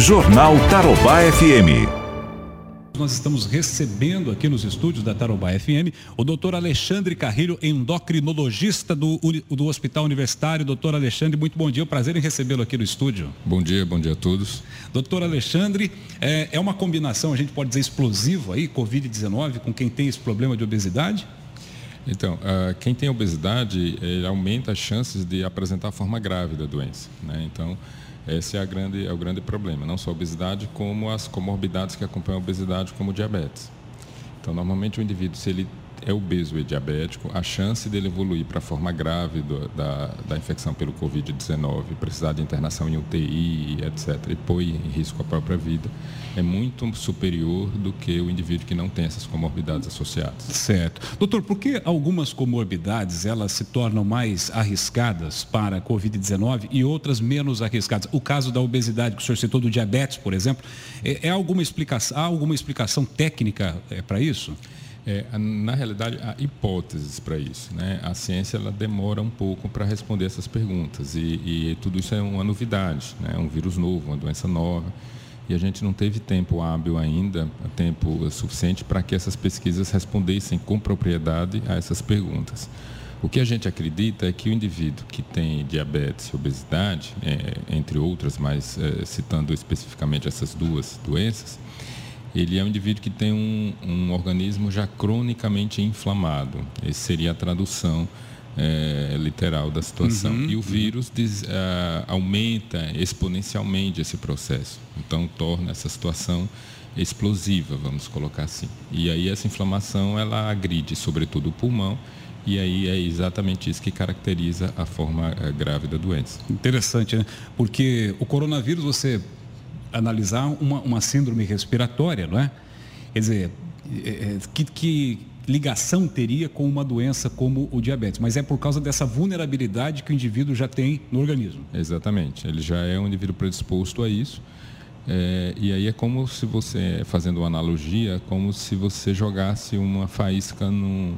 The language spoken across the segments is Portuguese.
Jornal Tarobá FM nós estamos recebendo aqui nos estúdios da Tarobá FM o doutor Alexandre Carrilho, endocrinologista do, do Hospital Universitário. Doutor Alexandre, muito bom dia, é um prazer em recebê-lo aqui no estúdio. Bom dia, bom dia a todos. Doutor Alexandre, é, é uma combinação, a gente pode dizer, explosiva aí, Covid-19, com quem tem esse problema de obesidade? Então, uh, quem tem obesidade, aumenta as chances de apresentar a forma grave da doença. Né? Então, esse é, grande, é o grande problema, não só a obesidade, como as comorbidades que acompanham a obesidade, como o diabetes. Então, normalmente o indivíduo, se ele é obeso e diabético, a chance dele evoluir para a forma grave do, da, da infecção pelo Covid-19, precisar de internação em UTI, etc., e pôr em risco a própria vida, é muito superior do que o indivíduo que não tem essas comorbidades associadas. Certo. Doutor, por que algumas comorbidades elas se tornam mais arriscadas para a Covid-19 e outras menos arriscadas? O caso da obesidade que o senhor citou, do diabetes, por exemplo, é, é alguma explicação, há alguma explicação técnica é, para isso? É, na realidade, há hipóteses para isso. Né? A ciência ela demora um pouco para responder essas perguntas e, e, tudo isso é uma novidade, né? um vírus novo, uma doença nova e a gente não teve tempo hábil ainda, tempo suficiente para que essas pesquisas respondessem com propriedade a essas perguntas. O que a gente acredita é que o indivíduo que tem diabetes e obesidade, é, entre outras, mas é, citando especificamente essas duas doenças, ele é um indivíduo que tem um, um organismo já cronicamente inflamado. Essa seria a tradução é, literal da situação. Uhum, e o uhum. vírus diz, uh, aumenta exponencialmente esse processo. Então, torna essa situação explosiva, vamos colocar assim. E aí essa inflamação, ela agride sobretudo o pulmão e aí é exatamente isso que caracteriza a forma uh, grave da doença. Interessante, né? Porque o coronavírus, você analisar uma, uma síndrome respiratória, não é? Quer dizer, é, é, que, que ligação teria com uma doença como o diabetes, mas é por causa dessa vulnerabilidade que o indivíduo já tem no organismo. Exatamente, ele já é um indivíduo predisposto a isso. É, e aí é como se você, fazendo uma analogia, como se você jogasse uma faísca num,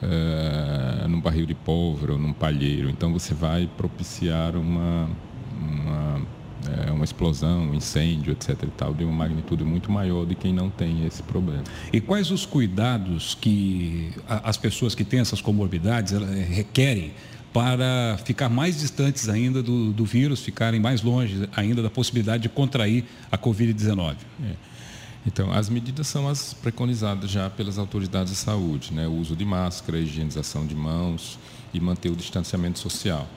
é, num barril de pólvora ou num palheiro. Então você vai propiciar uma é, uma explosão, um incêndio, etc. e tal, de uma magnitude muito maior de quem não tem esse problema. E quais os cuidados que as pessoas que têm essas comorbidades eh, requerem para ficar mais distantes ainda do, do, vírus, ficarem mais longe ainda da possibilidade de contrair a Covid-19? É. Então, as medidas são as preconizadas já pelas autoridades de saúde, né? o uso de máscara, higienização de mãos e manter o distanciamento social.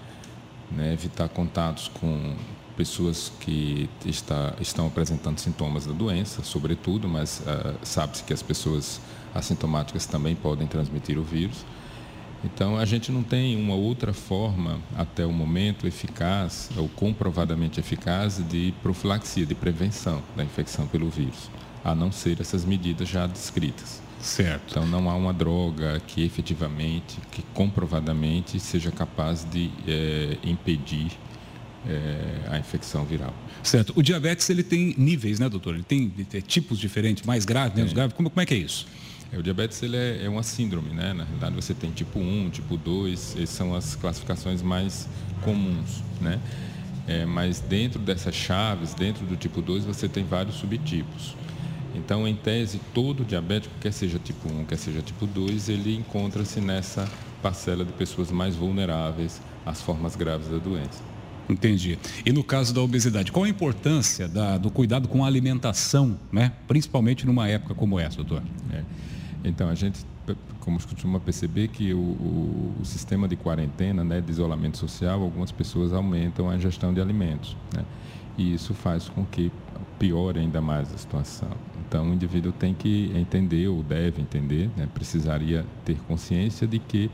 Né? Evitar contatos com pessoas que está, estão apresentando sintomas da doença, sobretudo, mas uh, sabe-se que as pessoas assintomáticas também podem transmitir o vírus. Então, a gente não tem uma outra forma, até o momento, eficaz ou comprovadamente eficaz de profilaxia, de prevenção da infecção pelo vírus, a não ser essas medidas já descritas. Certo. Então, não há uma droga que efetivamente, que comprovadamente seja capaz de é, impedir é, a infecção viral. Certo. O diabetes ele tem níveis, né, doutor? Ele tem, ele tem tipos diferentes, mais graves, menos é. graves. Como, como é que é isso? É, o diabetes ele é, é, uma síndrome, né? Na realidade você tem tipo 1, tipo 2, essas são as classificações mais comuns, né? É, mas dentro dessas chaves, dentro do tipo 2, você tem vários subtipos. Então, em tese, todo diabético, quer seja tipo 1, quer seja tipo 2, ele encontra-se nessa parcela de pessoas mais vulneráveis às formas graves da doença. Entendi. E no caso da obesidade, qual a importância da, do cuidado com a alimentação, né? principalmente numa época como essa, doutor? É. Então, a gente, como costuma perceber, que o, o, o, sistema de quarentena, né, de isolamento social, algumas pessoas aumentam a ingestão de alimentos. Né? E isso faz com que piore ainda mais a situação. Então, o indivíduo tem que entender, ou deve entender, né, precisaria ter consciência de que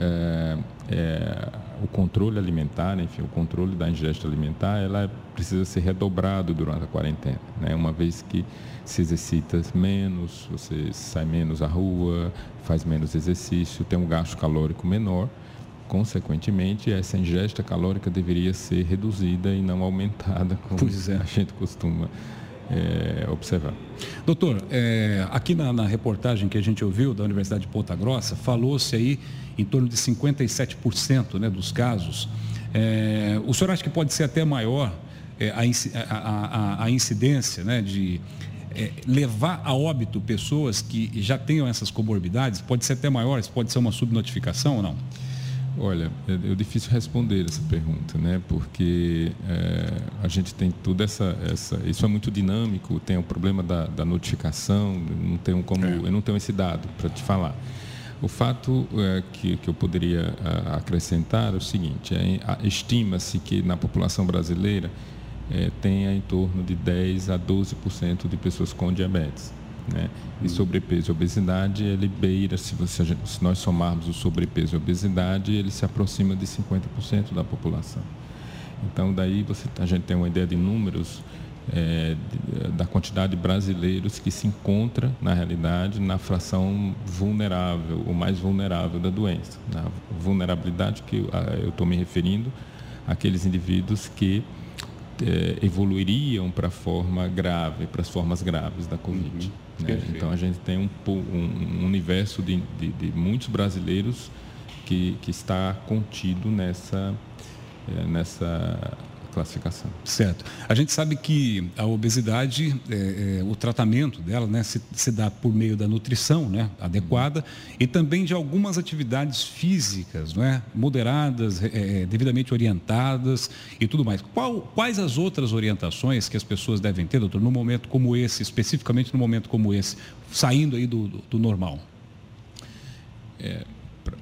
é, é, o controle alimentar, enfim, o controle da ingesta alimentar, ela precisa ser redobrado durante a quarentena, né? Uma vez que se exercita menos, você sai menos à rua, faz menos exercício, tem um gasto calórico menor, consequentemente essa ingesta calórica deveria ser reduzida e não aumentada, como é. a gente costuma é, observar. Doutor, é, aqui na, na, reportagem que a gente ouviu da Universidade de Ponta Grossa, falou-se aí em torno de 57% né, dos casos. É, o senhor acha que pode ser até maior é, a, a, a, incidência né, de é, levar a óbito pessoas que já tenham essas comorbidades? Pode ser até maiores, pode ser uma subnotificação ou não? Olha, é, é difícil responder essa pergunta, né? Porque é, a gente tem toda essa, essa, isso é muito dinâmico. Tem o problema da, da notificação. Não tenho como, é. eu não tenho esse dado para te falar. O fato é, que, que eu poderia acrescentar é o seguinte: é, estima-se que na população brasileira é, tenha em torno de 10 a 12% de pessoas com diabetes. Né? E sobrepeso e obesidade, ele beira, se, você, se nós somarmos o sobrepeso e obesidade, ele se aproxima de 50% da população. Então, daí você, a gente tem uma ideia de números é, da quantidade de brasileiros que se encontra, na realidade, na fração vulnerável, ou mais vulnerável da doença. Na vulnerabilidade que eu estou me referindo, aqueles indivíduos que é, evoluiriam para a forma grave, para as formas graves da Covid. Uhum. Né? Então a gente tem um, um, um universo de, de, de, muitos brasileiros que, que está contido nessa, é, nessa classificação. Certo. A gente sabe que a obesidade, é, é, o tratamento dela né, se, se, dá por meio da nutrição né, adequada e também de algumas atividades físicas não é, moderadas, é, é, devidamente orientadas e tudo mais. Qual, quais as outras orientações que as pessoas devem ter, doutor, num momento como esse, especificamente no momento como esse, saindo aí do, do, do normal? É,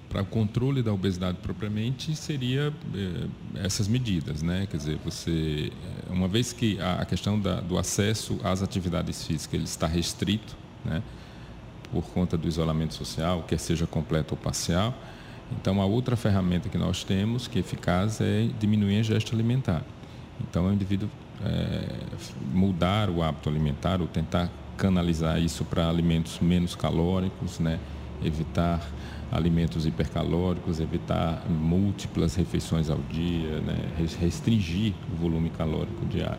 para o controle da obesidade propriamente seria eh, essas medidas, né? Quer dizer, você, eh, uma vez que a, a questão da, do acesso às atividades físicas ele está restrito, né? Por conta do isolamento social, quer seja completo ou parcial, então a outra ferramenta que nós temos que é eficaz é diminuir a ingesta alimentar. Então o indivíduo é, mudar o hábito alimentar ou tentar canalizar isso para alimentos menos calóricos, né? Evitar alimentos hipercalóricos, evitar múltiplas refeições ao dia, né? restringir o volume calórico diário.